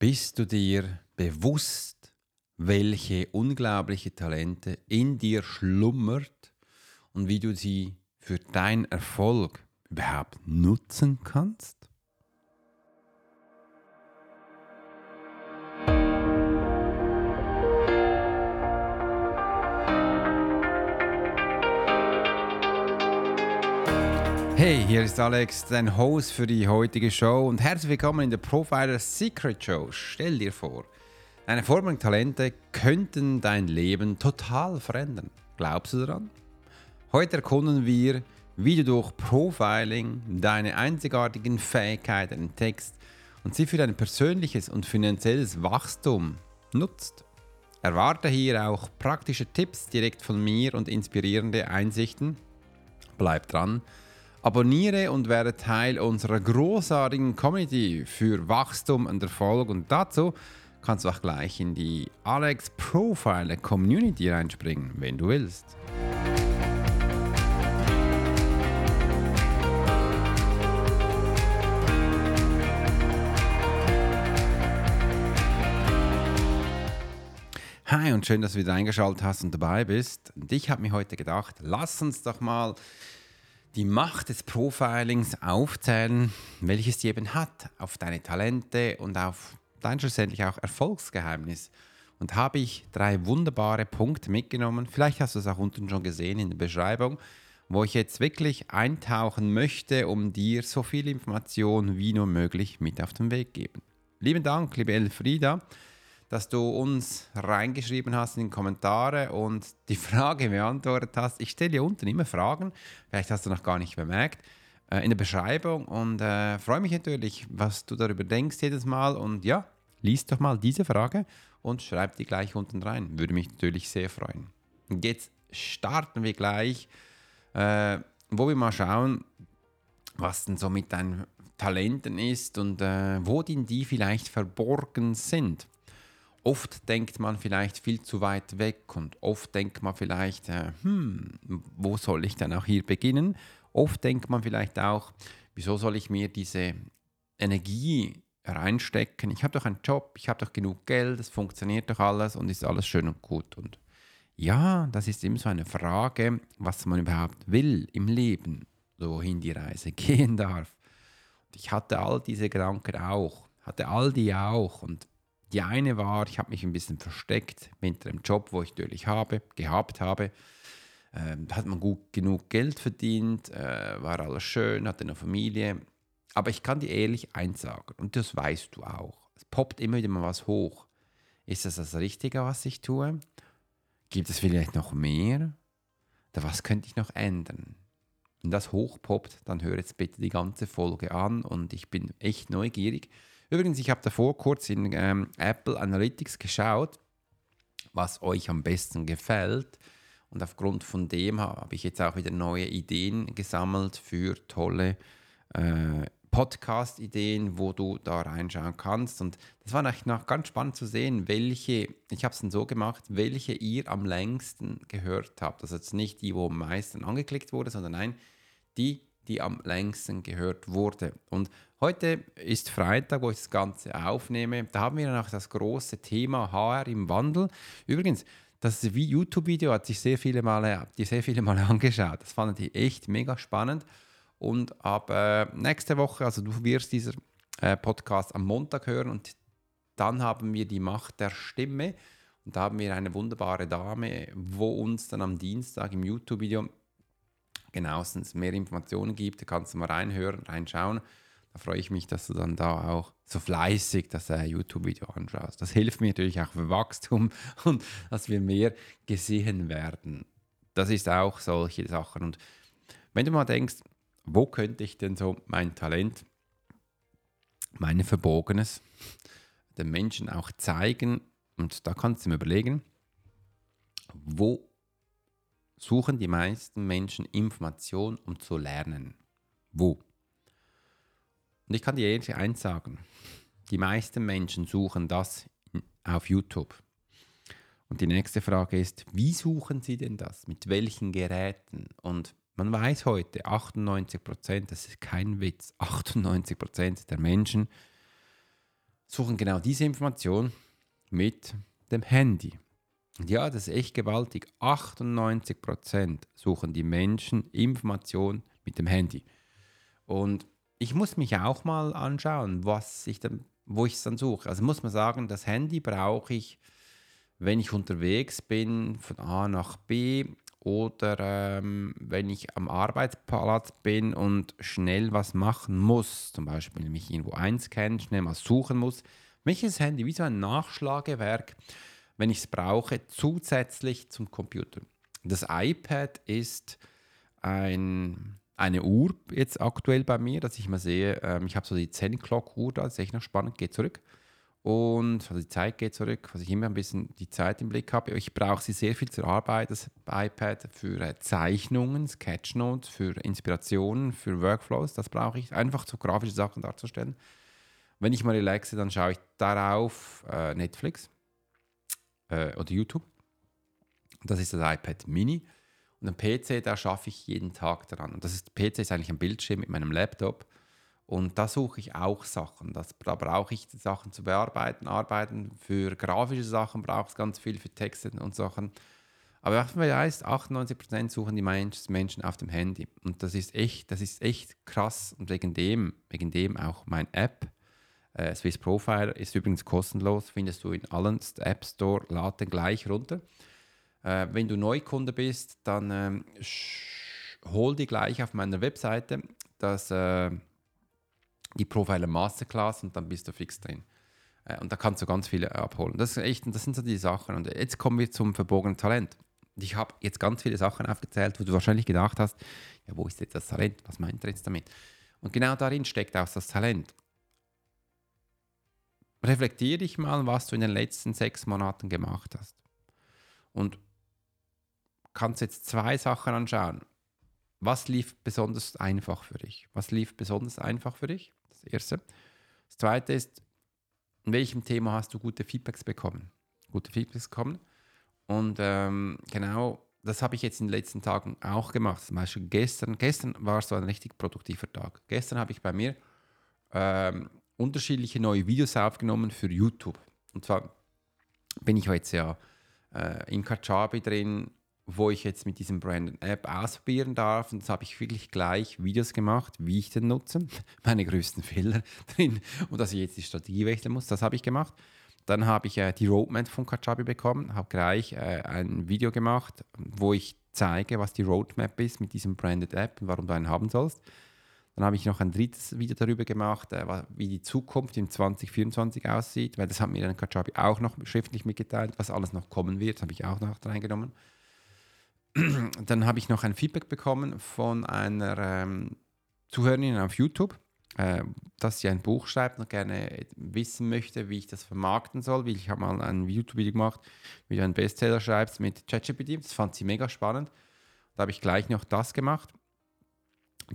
Bist du dir bewusst, welche unglaubliche Talente in dir schlummert und wie du sie für deinen Erfolg überhaupt nutzen kannst? Hey, hier ist Alex, dein Host für die heutige Show und herzlich willkommen in der Profiler Secret Show. Stell dir vor, deine vorderen Talente könnten dein Leben total verändern. Glaubst du daran? Heute erkunden wir, wie du durch Profiling deine einzigartigen Fähigkeiten entdeckst und sie für dein persönliches und finanzielles Wachstum nutzt. Erwarte hier auch praktische Tipps direkt von mir und inspirierende Einsichten. Bleib dran Abonniere und werde Teil unserer großartigen Community für Wachstum und Erfolg. Und dazu kannst du auch gleich in die Alex Profile Community reinspringen, wenn du willst. Hi und schön, dass du wieder eingeschaltet hast und dabei bist. Und ich habe mir heute gedacht, lass uns doch mal die Macht des Profilings aufzählen, welches die eben hat auf deine Talente und auf dein schlussendlich auch Erfolgsgeheimnis. Und habe ich drei wunderbare Punkte mitgenommen. Vielleicht hast du es auch unten schon gesehen in der Beschreibung, wo ich jetzt wirklich eintauchen möchte, um dir so viel Information wie nur möglich mit auf den Weg geben. Lieben Dank, liebe Elfrieda dass du uns reingeschrieben hast in die Kommentare und die Frage beantwortet hast. Ich stelle dir unten immer Fragen, vielleicht hast du noch gar nicht bemerkt, äh, in der Beschreibung und äh, freue mich natürlich, was du darüber denkst jedes Mal. Und ja, liest doch mal diese Frage und schreib die gleich unten rein. Würde mich natürlich sehr freuen. Und jetzt starten wir gleich, äh, wo wir mal schauen, was denn so mit deinen Talenten ist und äh, wo denn die vielleicht verborgen sind. Oft denkt man vielleicht viel zu weit weg und oft denkt man vielleicht, äh, hm, wo soll ich denn auch hier beginnen? Oft denkt man vielleicht auch, wieso soll ich mir diese Energie reinstecken? Ich habe doch einen Job, ich habe doch genug Geld, es funktioniert doch alles und ist alles schön und gut. Und ja, das ist immer so eine Frage, was man überhaupt will im Leben, wohin die Reise gehen darf. Ich hatte all diese Gedanken auch, hatte all die auch und die eine war, ich habe mich ein bisschen versteckt hinter dem Job, wo ich natürlich habe, gehabt habe. Ähm, da hat man gut genug Geld verdient, äh, war alles schön, hatte eine Familie. Aber ich kann dir ehrlich eins sagen, und das weißt du auch. Es poppt immer wieder mal was hoch. Ist das das Richtige, was ich tue? Gibt es vielleicht noch mehr? Oder was könnte ich noch ändern? Wenn das hochpoppt, dann hör jetzt bitte die ganze Folge an und ich bin echt neugierig Übrigens, ich habe davor kurz in ähm, Apple Analytics geschaut, was euch am besten gefällt. Und aufgrund von dem habe ich jetzt auch wieder neue Ideen gesammelt für tolle äh, Podcast-Ideen, wo du da reinschauen kannst. Und das war eigentlich noch ganz spannend zu sehen, welche, ich habe es dann so gemacht, welche ihr am längsten gehört habt. Also jetzt nicht die, wo am meisten angeklickt wurde, sondern nein, die, die am längsten gehört wurde. Und heute ist Freitag, wo ich das Ganze aufnehme. Da haben wir noch das große Thema HR im Wandel. Übrigens, das YouTube-Video hat sich sehr viele Male, die sehr viele Male angeschaut. Das fand ich echt mega spannend. Und ab äh, nächste Woche, also du wirst dieser äh, Podcast am Montag hören und dann haben wir die Macht der Stimme. Und da haben wir eine wunderbare Dame, wo uns dann am Dienstag im YouTube-Video genauestens mehr Informationen gibt. Da kannst du mal reinhören, reinschauen. Da freue ich mich, dass du dann da auch so fleißig das äh, YouTube-Video anschaust. Das hilft mir natürlich auch für Wachstum und dass wir mehr gesehen werden. Das ist auch solche Sachen. Und wenn du mal denkst, wo könnte ich denn so mein Talent, mein Verbogenes, den Menschen auch zeigen? Und da kannst du mir überlegen, wo suchen die meisten Menschen Informationen, um zu lernen. Wo? Und ich kann dir ehrlich eins sagen, die meisten Menschen suchen das auf YouTube. Und die nächste Frage ist, wie suchen sie denn das? Mit welchen Geräten? Und man weiß heute, 98 Prozent, das ist kein Witz, 98 Prozent der Menschen suchen genau diese Information mit dem Handy. Und ja, das ist echt gewaltig. 98% suchen die Menschen Information mit dem Handy. Und ich muss mich auch mal anschauen, was ich dann, wo ich es dann suche. Also muss man sagen, das Handy brauche ich, wenn ich unterwegs bin, von A nach B oder ähm, wenn ich am Arbeitsplatz bin und schnell was machen muss, zum Beispiel mich irgendwo einscannen, schnell mal suchen muss, welches Handy wie so ein Nachschlagewerk, wenn ich es brauche, zusätzlich zum Computer. Das iPad ist ein, eine Uhr jetzt aktuell bei mir, dass ich mal sehe, ähm, ich habe so die 10 Clock Uhr da, das ist echt noch spannend, geht zurück. Und also die Zeit geht zurück, was ich immer ein bisschen die Zeit im Blick habe. Ich brauche sie sehr viel zur Arbeit, das iPad, für äh, Zeichnungen, Sketchnotes, für Inspirationen, für Workflows. Das brauche ich, einfach so grafische Sachen darzustellen. Wenn ich mal relaxe, dann schaue ich darauf äh, Netflix äh, oder YouTube. Das ist das iPad Mini. Und am PC, da schaffe ich jeden Tag daran. Und das ist, PC ist eigentlich ein Bildschirm mit meinem Laptop. Und da suche ich auch Sachen. Das, da brauche ich Sachen zu bearbeiten, arbeiten. Für grafische Sachen brauche ich ganz viel, für Texte und Sachen. Aber was man weiß, 98% suchen die Menschen auf dem Handy. Und das ist echt, das ist echt krass. Und wegen dem, wegen dem auch mein App, äh, Swiss Profiler, ist übrigens kostenlos, findest du in allen App Store, lad den gleich runter. Äh, wenn du Neukunde bist, dann ähm, hol die gleich auf meiner Webseite das äh, die Profiler Masterclass und dann bist du fix drin. Äh, und da kannst du ganz viele abholen. Das, ist echt, das sind so die Sachen. Und jetzt kommen wir zum verbogenen Talent. Ich habe jetzt ganz viele Sachen aufgezählt, wo du wahrscheinlich gedacht hast, ja, wo ist jetzt das Talent? Was meint er jetzt damit? Und genau darin steckt auch das Talent. Reflektiere dich mal, was du in den letzten sechs Monaten gemacht hast. Und kannst jetzt zwei Sachen anschauen. Was lief besonders einfach für dich? Was lief besonders einfach für dich? Das Erste. Das Zweite ist, in welchem Thema hast du gute Feedbacks bekommen? Gute Feedbacks bekommen. Und ähm, genau das habe ich jetzt in den letzten Tagen auch gemacht. Zum Beispiel gestern, gestern war so ein richtig produktiver Tag. Gestern habe ich bei mir ähm, unterschiedliche neue Videos aufgenommen für YouTube. Und zwar bin ich jetzt ja äh, in Kajabi drin wo ich jetzt mit diesem Branded App ausprobieren darf. Und das habe ich wirklich gleich Videos gemacht, wie ich den nutze. Meine größten Fehler drin und dass ich jetzt die Strategie wechseln muss, das habe ich gemacht. Dann habe ich äh, die Roadmap von Kajabi bekommen, habe gleich äh, ein Video gemacht, wo ich zeige, was die Roadmap ist mit diesem Branded App und warum du einen haben sollst. Dann habe ich noch ein drittes Video darüber gemacht, äh, wie die Zukunft im 2024 aussieht, weil das hat mir dann Kajabi auch noch schriftlich mitgeteilt, was alles noch kommen wird, habe ich auch noch reingenommen dann habe ich noch ein Feedback bekommen von einer ähm, Zuhörerin auf YouTube, äh, dass sie ein Buch schreibt und gerne wissen möchte, wie ich das vermarkten soll. Ich habe mal ein YouTube-Video gemacht, wie du einen Bestseller schreibst mit ChatGPT. Das fand sie mega spannend. Da habe ich gleich noch das gemacht.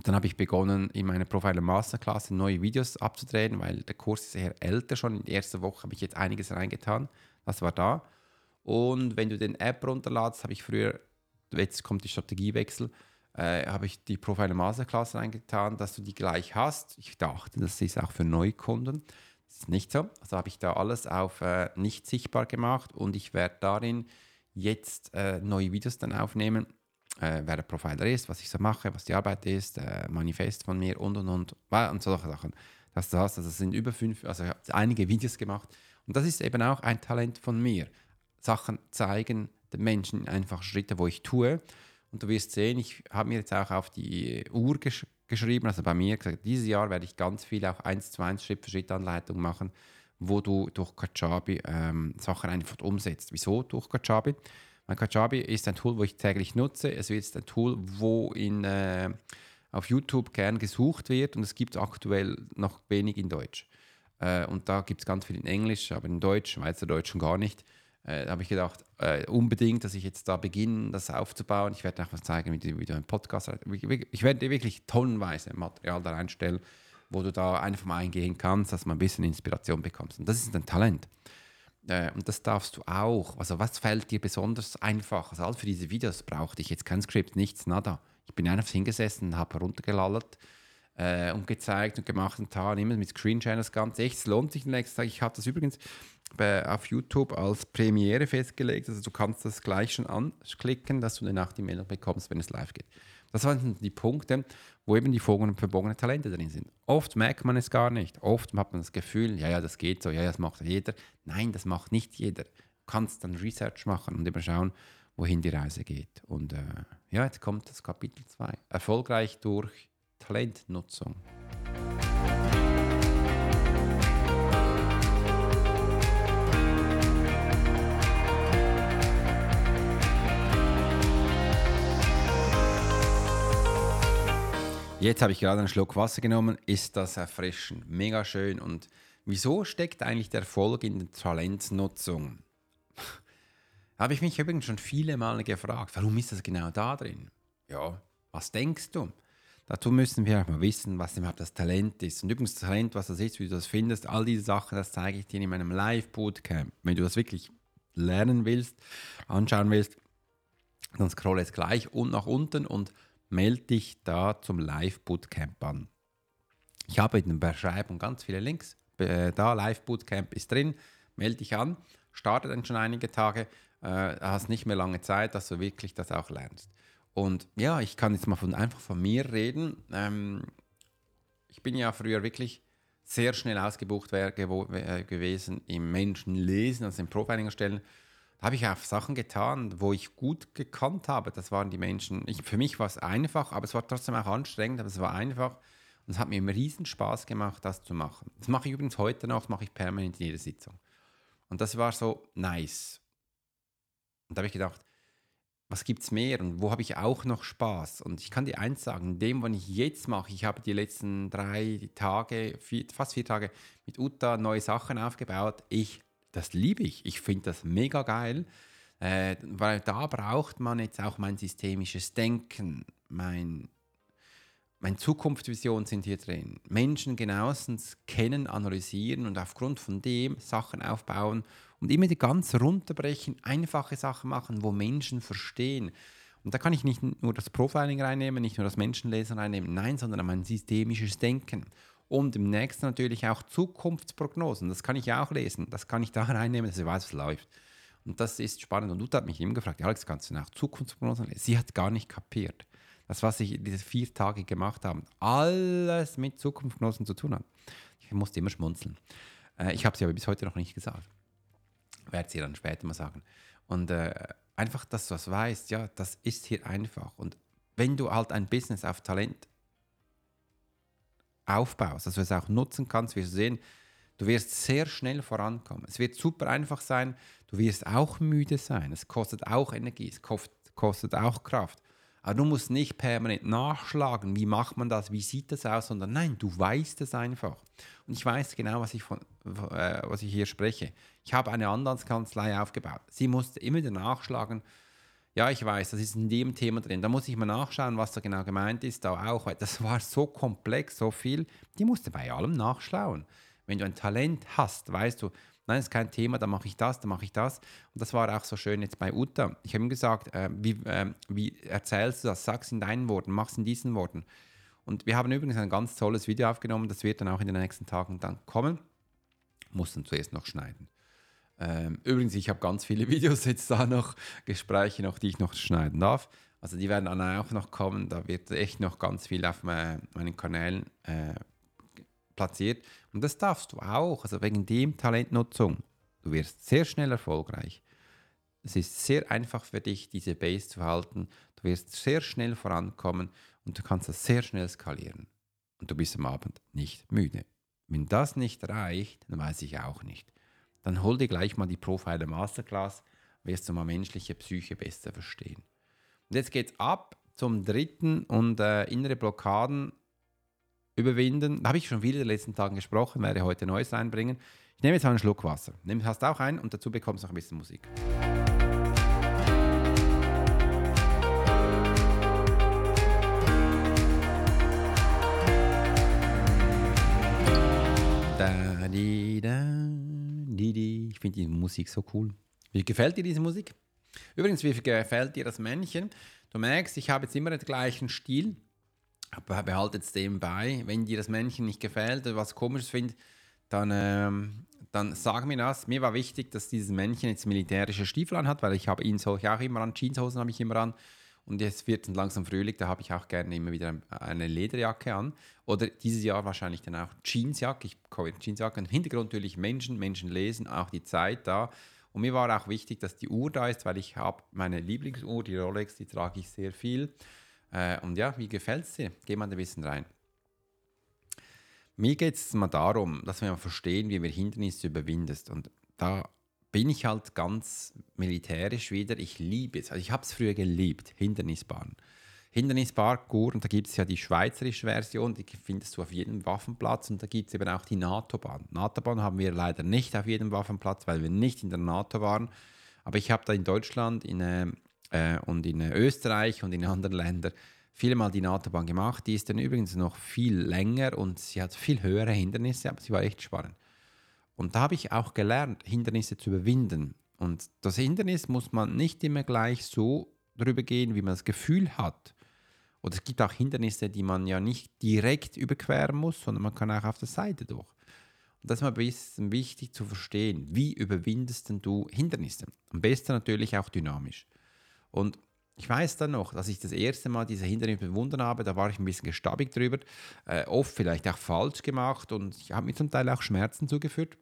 Dann habe ich begonnen, in meiner Profiler Masterclass neue Videos abzudrehen, weil der Kurs ist eher älter schon. In der ersten Woche habe ich jetzt einiges reingetan. Das war da. Und wenn du den App runterladest, habe ich früher jetzt kommt die Strategiewechsel, äh, habe ich die Profile Masterclass reingetan, dass du die gleich hast. Ich dachte, das ist auch für Neukunden. Das ist nicht so. Also habe ich da alles auf äh, nicht sichtbar gemacht und ich werde darin jetzt äh, neue Videos dann aufnehmen, äh, wer der Profiler ist, was ich so mache, was die Arbeit ist, äh, Manifest von mir und und und und solche Sachen. Das, das, also sind über fünf, also ich habe einige Videos gemacht und das ist eben auch ein Talent von mir. Sachen zeigen, den Menschen einfach Schritte, wo ich tue. Und du wirst sehen, ich habe mir jetzt auch auf die Uhr gesch geschrieben, also bei mir gesagt, dieses Jahr werde ich ganz viel auch 1 zu 1 Schritt für Schritt Anleitung machen, wo du durch Kajabi ähm, Sachen einfach umsetzt. Wieso durch Kajabi? Mein Kajabi ist ein Tool, wo ich täglich nutze. Es ist ein Tool, wo in, äh, auf YouTube gern gesucht wird und es gibt aktuell noch wenig in Deutsch. Äh, und da gibt es ganz viel in Englisch, aber in Deutsch, Schweizerdeutsch schon gar nicht. Äh, da habe ich gedacht, äh, unbedingt, dass ich jetzt da beginne, das aufzubauen. Ich werde einfach zeigen, wie du, wie du einen Podcast, ich werde dir wirklich tonnenweise Material da reinstellen, wo du da einfach mal eingehen kannst, dass mal ein bisschen Inspiration bekommst. Und das ist ein Talent. Äh, und das darfst du auch. Also was fällt dir besonders einfach? Also für diese Videos brauchte ich jetzt kein Skript, nichts, nada. Ich bin einfach hingesessen, habe runtergelallert äh, und gezeigt und gemacht und getan, immer mit Screenshare das Ganze. Echt, es lohnt sich den nächsten Tag. Ich habe das übrigens bei, auf YouTube als Premiere festgelegt. Also du kannst das gleich schon anklicken, dass du danach die Meldung bekommst, wenn es live geht. Das waren die Punkte, wo eben die verbogenen Talente drin sind. Oft merkt man es gar nicht. Oft hat man das Gefühl, ja, ja, das geht so, ja, ja, das macht jeder. Nein, das macht nicht jeder. Du kannst dann Research machen und eben schauen, wohin die Reise geht. Und äh, ja, jetzt kommt das Kapitel 2. Erfolgreich durch Talentnutzung. Jetzt habe ich gerade einen Schluck Wasser genommen, ist das erfrischend, mega schön. Und wieso steckt eigentlich der Erfolg in der Talentnutzung? habe ich mich übrigens schon viele Male gefragt, warum ist das genau da drin? Ja, was denkst du? Dazu müssen wir mal wissen, was überhaupt das Talent ist. Und übrigens das Talent, was das ist, wie du das findest, all diese Sachen, das zeige ich dir in meinem Live-Bootcamp. Wenn du das wirklich lernen willst, anschauen willst, dann scroll jetzt gleich und nach unten und melde dich da zum Live-Bootcamp an. Ich habe in der Beschreibung ganz viele Links. Äh, da Live-Bootcamp ist drin. Melde dich an. Starte dann schon einige Tage. Äh, hast nicht mehr lange Zeit, dass du wirklich das auch lernst. Und ja, ich kann jetzt mal von, einfach von mir reden. Ähm, ich bin ja früher wirklich sehr schnell ausgebucht wär, äh, gewesen im Menschenlesen, also im Profiling erstellen. Da habe ich auch Sachen getan, wo ich gut gekannt habe. Das waren die Menschen. Ich, für mich war es einfach, aber es war trotzdem auch anstrengend, aber es war einfach. Und es hat mir immer riesen Spaß gemacht, das zu machen. Das mache ich übrigens heute noch, das mache ich permanent in jeder Sitzung. Und das war so nice. Und da habe ich gedacht, was gibt es mehr und wo habe ich auch noch Spaß? Und ich kann dir eins sagen, dem, was ich jetzt mache, ich habe die letzten drei Tage, vier, fast vier Tage mit Uta neue Sachen aufgebaut. Ich das liebe ich. Ich finde das mega geil, äh, weil da braucht man jetzt auch mein systemisches Denken, mein, meine Zukunftsvision sind hier drin. Menschen genauestens kennen, analysieren und aufgrund von dem Sachen aufbauen und immer die ganz runterbrechen, einfache Sachen machen, wo Menschen verstehen. Und da kann ich nicht nur das Profiling reinnehmen, nicht nur das Menschenlesen reinnehmen, nein, sondern mein systemisches Denken. Und im nächsten natürlich auch Zukunftsprognosen. Das kann ich auch lesen. Das kann ich da reinnehmen, dass ich weiß, was läuft. Und das ist spannend. Und Uta hat mich immer gefragt, Alex, kannst du nach Zukunftsprognosen lesen? Sie hat gar nicht kapiert. Das, was ich diese vier Tage gemacht habe, alles mit Zukunftsprognosen zu tun hat. Ich musste immer schmunzeln. Äh, ich habe sie aber bis heute noch nicht gesagt. Werde sie dann später mal sagen. Und äh, einfach, dass du das weißt, ja, das ist hier einfach. Und wenn du halt ein Business auf Talent aufbaust, dass du es auch nutzen kannst, wirst du sehen, du wirst sehr schnell vorankommen. Es wird super einfach sein, du wirst auch müde sein, es kostet auch Energie, es kostet auch Kraft. Aber du musst nicht permanent nachschlagen, wie macht man das, wie sieht das aus, sondern nein, du weißt es einfach. Und ich weiß genau, was ich, von, äh, was ich hier spreche. Ich habe eine Anwaltskanzlei aufgebaut. Sie musste immer wieder nachschlagen, ja, ich weiß, das ist in dem Thema drin. Da muss ich mal nachschauen, was da genau gemeint ist. Da auch, weil das war so komplex, so viel. Die musste bei allem nachschauen. Wenn du ein Talent hast, weißt du, nein, ist kein Thema, dann mache ich das, dann mache ich das. Und das war auch so schön jetzt bei Uta. Ich habe ihm gesagt, äh, wie, äh, wie erzählst du das? Sag es in deinen Worten, mach es in diesen Worten. Und wir haben übrigens ein ganz tolles Video aufgenommen, das wird dann auch in den nächsten Tagen dann kommen. Mussten zuerst noch schneiden. Ähm, übrigens, ich habe ganz viele Videos jetzt da noch, Gespräche noch, die ich noch schneiden darf. Also die werden dann auch noch kommen. Da wird echt noch ganz viel auf meinen Kanälen äh, platziert. Und das darfst du auch. Also wegen dem Talentnutzung. Du wirst sehr schnell erfolgreich. Es ist sehr einfach für dich, diese Base zu halten. Du wirst sehr schnell vorankommen und du kannst das sehr schnell skalieren. Und du bist am Abend nicht müde. Wenn das nicht reicht, dann weiß ich auch nicht dann hol dir gleich mal die Profiler Masterclass, wirst du mal menschliche Psyche besser verstehen. Und jetzt geht's ab zum dritten und äh, innere Blockaden überwinden. Da habe ich schon viele in den letzten Tagen gesprochen, werde heute Neues einbringen. Ich nehme jetzt einen Schluck Wasser. Nimm, hast auch einen und dazu bekommst du noch ein bisschen Musik. Da, di, da. Finde die Musik so cool. Wie gefällt dir diese Musik? Übrigens, wie gefällt dir das Männchen? Du merkst, ich habe jetzt immer den gleichen Stil. behaltet es dem bei. Wenn dir das Männchen nicht gefällt oder was komisches findet, dann, ähm, dann sag mir das. Mir war wichtig, dass dieses Männchen jetzt militärische Stiefel anhat, weil ich habe ihn solche auch immer an, Jeanshosen habe ich immer an. Und jetzt wird es langsam Frühling, da habe ich auch gerne immer wieder eine Lederjacke an. Oder dieses Jahr wahrscheinlich dann auch Jeansjacke. Ich kaufe Jeansjacke. Im Hintergrund natürlich Menschen, Menschen lesen, auch die Zeit da. Und mir war auch wichtig, dass die Uhr da ist, weil ich habe meine Lieblingsuhr, die Rolex, die trage ich sehr viel. Äh, und ja, wie gefällt dir? Geh mal ein bisschen rein. Mir geht es mal darum, dass wir mal verstehen, wie wir Hindernisse überwindest. Und da bin ich halt ganz militärisch wieder. Ich liebe es. Also ich habe es früher geliebt, Hindernisbahn. Hindernisparkour, und da gibt es ja die schweizerische Version, die findest du auf jedem Waffenplatz und da gibt es eben auch die NATO-Bahn. NATO-Bahn haben wir leider nicht auf jedem Waffenplatz, weil wir nicht in der NATO waren. Aber ich habe da in Deutschland in, äh, äh und in Österreich und in anderen Ländern viele Mal die NATO-Bahn gemacht. Die ist dann übrigens noch viel länger und sie hat viel höhere Hindernisse, aber sie war echt spannend. Und da habe ich auch gelernt, Hindernisse zu überwinden. Und das Hindernis muss man nicht immer gleich so drüber gehen, wie man das Gefühl hat. Oder es gibt auch Hindernisse, die man ja nicht direkt überqueren muss, sondern man kann auch auf der Seite durch. Und das ist mal ein bisschen wichtig zu verstehen. Wie überwindest denn du Hindernisse? Am besten natürlich auch dynamisch. Und ich weiß dann noch, dass ich das erste Mal diese Hindernisse bewundert habe, da war ich ein bisschen gestabig drüber, äh, oft vielleicht auch falsch gemacht und ich habe mir zum Teil auch Schmerzen zugeführt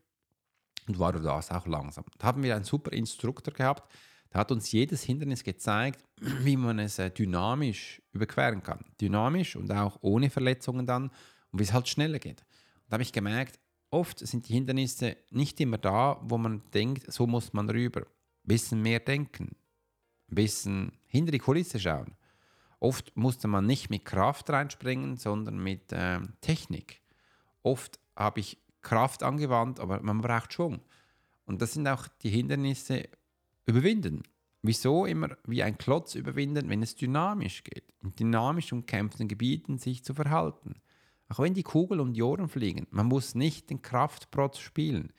und war das auch langsam. Da haben wir einen super Instruktor gehabt, der hat uns jedes Hindernis gezeigt, wie man es äh, dynamisch überqueren kann. Dynamisch und auch ohne Verletzungen dann und wie es halt schneller geht. Und da habe ich gemerkt, oft sind die Hindernisse nicht immer da, wo man denkt, so muss man rüber. Ein bisschen mehr denken, ein bisschen hinter die Kulisse schauen. Oft musste man nicht mit Kraft reinspringen, sondern mit äh, Technik. Oft habe ich Kraft angewandt, aber man braucht Schwung. Und das sind auch die Hindernisse überwinden. Wieso immer wie ein Klotz überwinden, wenn es dynamisch geht? In dynamisch umkämpften Gebieten sich zu verhalten. Auch wenn die Kugel um die Ohren fliegen, man muss nicht den Kraftprotz spielen.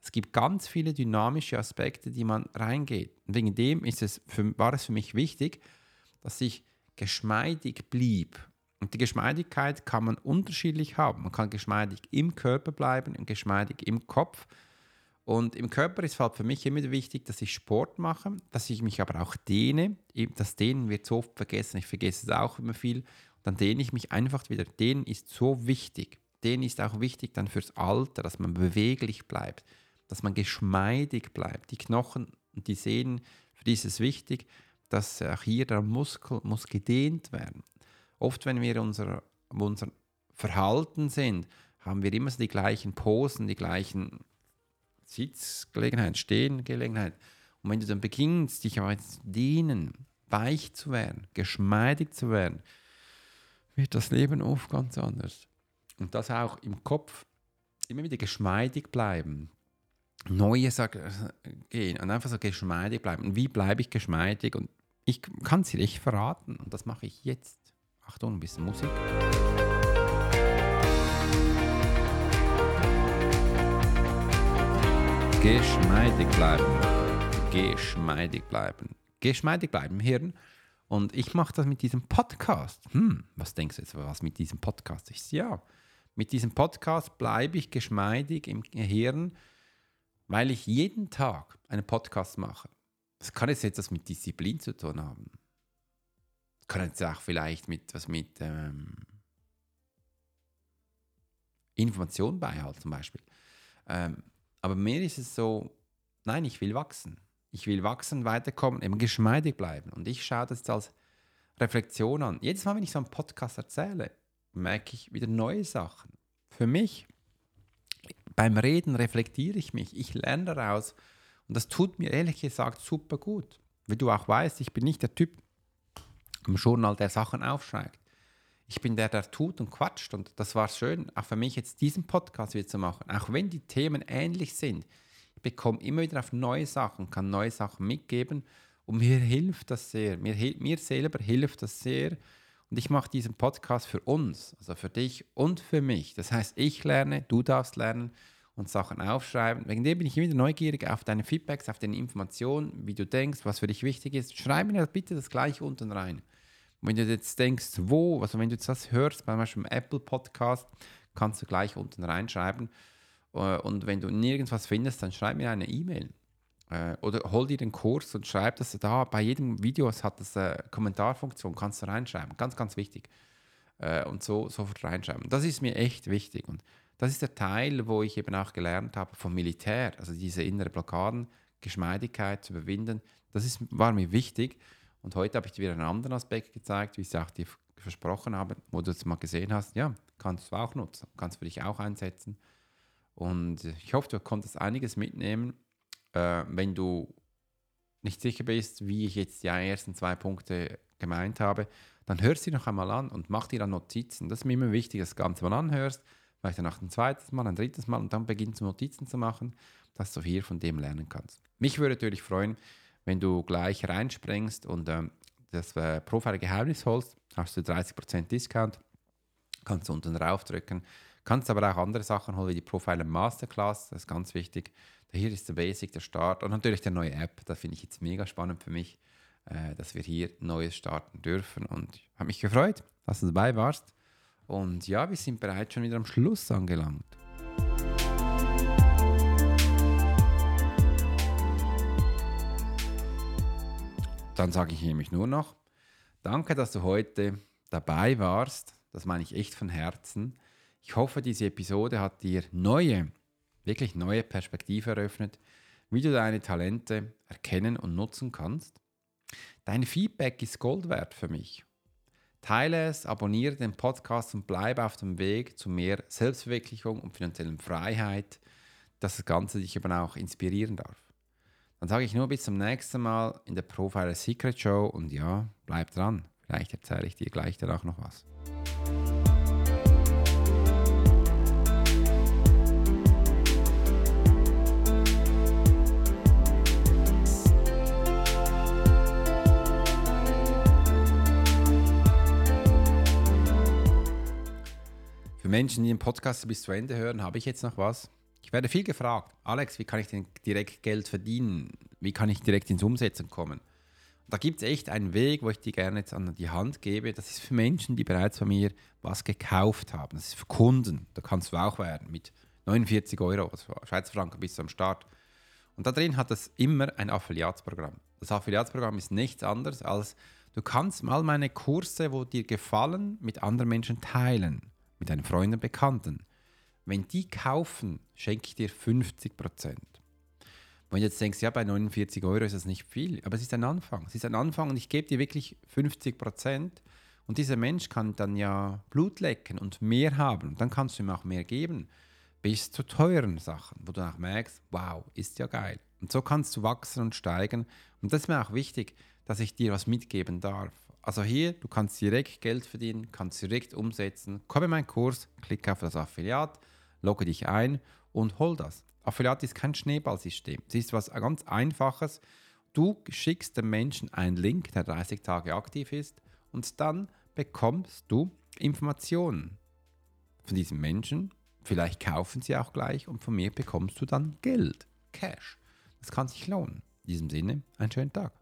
Es gibt ganz viele dynamische Aspekte, die man reingeht. Und wegen dem ist es für, war es für mich wichtig, dass ich geschmeidig blieb und die Geschmeidigkeit kann man unterschiedlich haben. Man kann geschmeidig im Körper bleiben und geschmeidig im Kopf. Und im Körper ist halt für mich immer wichtig, dass ich Sport mache, dass ich mich aber auch dehne. Das Dehnen wird so oft vergessen, ich vergesse es auch immer viel. Dann dehne ich mich einfach wieder. Dehnen ist so wichtig. Dehnen ist auch wichtig dann fürs Alter, dass man beweglich bleibt, dass man geschmeidig bleibt. Die Knochen und die Sehnen, für die ist es wichtig, dass auch hier der Muskel muss gedehnt werden. Oft, wenn wir unser, unser Verhalten sind, haben wir immer so die gleichen Posen, die gleichen Sitzgelegenheit, Stehengelegenheit. Und wenn du dann beginnst, dich aber zu dienen, weich zu werden, geschmeidig zu werden, wird das Leben oft ganz anders. Und das auch im Kopf immer wieder geschmeidig bleiben, Neues gehen und einfach so geschmeidig bleiben. Und wie bleibe ich geschmeidig? Und ich kann es dir echt verraten und das mache ich jetzt. Achtung, ein bisschen Musik. Geschmeidig bleiben. Geschmeidig bleiben. Geschmeidig bleiben im Hirn. Und ich mache das mit diesem Podcast. Hm, was denkst du jetzt, was mit diesem Podcast ist? Ja, mit diesem Podcast bleibe ich geschmeidig im Hirn, weil ich jeden Tag einen Podcast mache. Das kann jetzt etwas mit Disziplin zu tun haben kann jetzt auch vielleicht mit was mit ähm, Information beihalten zum Beispiel. Ähm, aber mir ist es so, nein, ich will wachsen. Ich will wachsen, weiterkommen, eben geschmeidig bleiben. Und ich schaue das jetzt als Reflexion an. Jedes Mal, wenn ich so einen Podcast erzähle, merke ich wieder neue Sachen. Für mich, beim Reden reflektiere ich mich, ich lerne daraus. Und das tut mir ehrlich gesagt super gut. Wie du auch weißt, ich bin nicht der Typ, im Journal, der Sachen aufschreibt. Ich bin der, der tut und quatscht und das war schön, auch für mich jetzt diesen Podcast wieder zu machen. Auch wenn die Themen ähnlich sind, ich bekomme immer wieder auf neue Sachen, kann neue Sachen mitgeben und mir hilft das sehr. Mir, mir selber hilft das sehr und ich mache diesen Podcast für uns, also für dich und für mich. Das heißt, ich lerne, du darfst lernen und Sachen aufschreiben. Wegen dem bin ich wieder neugierig auf deine Feedbacks, auf deine Informationen, wie du denkst, was für dich wichtig ist. Schreib mir bitte das gleich unten rein wenn du jetzt denkst, wo, also wenn du jetzt das hörst, zum Beispiel im Apple Podcast, kannst du gleich unten reinschreiben. Äh, und wenn du nirgends findest, dann schreib mir eine E-Mail. Äh, oder hol dir den Kurs und schreib das da. Bei jedem Video hat das eine Kommentarfunktion, kannst du reinschreiben. Ganz, ganz wichtig. Äh, und so sofort reinschreiben. Das ist mir echt wichtig. Und das ist der Teil, wo ich eben auch gelernt habe vom Militär, also diese innere Blockaden, Geschmeidigkeit zu überwinden. Das ist, war mir wichtig. Und heute habe ich dir wieder einen anderen Aspekt gezeigt, wie ich es auch dir versprochen habe, wo du es mal gesehen hast. Ja, kannst du auch nutzen, kannst für dich auch einsetzen. Und ich hoffe, du konntest einiges mitnehmen. Äh, wenn du nicht sicher bist, wie ich jetzt die ersten zwei Punkte gemeint habe, dann hörst du sie noch einmal an und mach dir dann Notizen. Das ist mir immer wichtig, dass du das Ganze mal anhörst, vielleicht dann auch ein zweites Mal, ein drittes Mal und dann beginnst du Notizen zu machen, dass du hier von dem lernen kannst. Mich würde natürlich freuen, wenn du gleich reinspringst und ähm, das äh, Profile-Geheimnis holst, hast du 30% Discount, kannst du unten draufdrücken. Kannst aber auch andere Sachen holen, wie die Profile Masterclass, das ist ganz wichtig. Hier ist der Basic, der Start und natürlich der neue App, das finde ich jetzt mega spannend für mich, äh, dass wir hier Neues starten dürfen und ich habe mich gefreut, dass du dabei warst. Und ja, wir sind bereits schon wieder am Schluss angelangt. Dann sage ich nämlich nur noch, danke, dass du heute dabei warst. Das meine ich echt von Herzen. Ich hoffe, diese Episode hat dir neue, wirklich neue Perspektive eröffnet, wie du deine Talente erkennen und nutzen kannst. Dein Feedback ist Gold wert für mich. Teile es, abonniere den Podcast und bleibe auf dem Weg zu mehr Selbstverwirklichung und finanziellen Freiheit, dass das Ganze dich eben auch inspirieren darf. Dann sage ich nur bis zum nächsten Mal in der Profiler Secret Show und ja, bleib dran. Vielleicht erzähle ich dir gleich danach noch was. Für Menschen, die den Podcast bis zu Ende hören, habe ich jetzt noch was. Werde viel gefragt, Alex, wie kann ich denn direkt Geld verdienen? Wie kann ich direkt ins Umsetzen kommen? Und da gibt es echt einen Weg, wo ich dir gerne jetzt an die Hand gebe. Das ist für Menschen, die bereits von mir was gekauft haben. Das ist für Kunden. Da kannst du auch werden mit 49 Euro, also Schweizer Franken bis zum Start. Und da drin hat es immer ein Affiliatsprogramm. Das Affiliatsprogramm ist nichts anderes als, du kannst mal meine Kurse, wo dir gefallen, mit anderen Menschen teilen. Mit deinen Freunden, Bekannten. Wenn die kaufen, schenke ich dir 50 Prozent. Wenn du jetzt denkst, ja, bei 49 Euro ist das nicht viel, aber es ist ein Anfang. Es ist ein Anfang und ich gebe dir wirklich 50 Prozent. Und dieser Mensch kann dann ja Blut lecken und mehr haben. Und dann kannst du ihm auch mehr geben. Bis zu teuren Sachen, wo du auch merkst, wow, ist ja geil. Und so kannst du wachsen und steigen. Und das ist mir auch wichtig, dass ich dir was mitgeben darf. Also hier, du kannst direkt Geld verdienen, kannst direkt umsetzen. Komm in meinen Kurs, klick auf das Affiliat logge dich ein und hol das. Affiliate ist kein Schneeballsystem. Es ist was ganz Einfaches. Du schickst dem Menschen einen Link, der 30 Tage aktiv ist, und dann bekommst du Informationen von diesem Menschen. Vielleicht kaufen sie auch gleich und von mir bekommst du dann Geld, Cash. Das kann sich lohnen. In diesem Sinne, einen schönen Tag.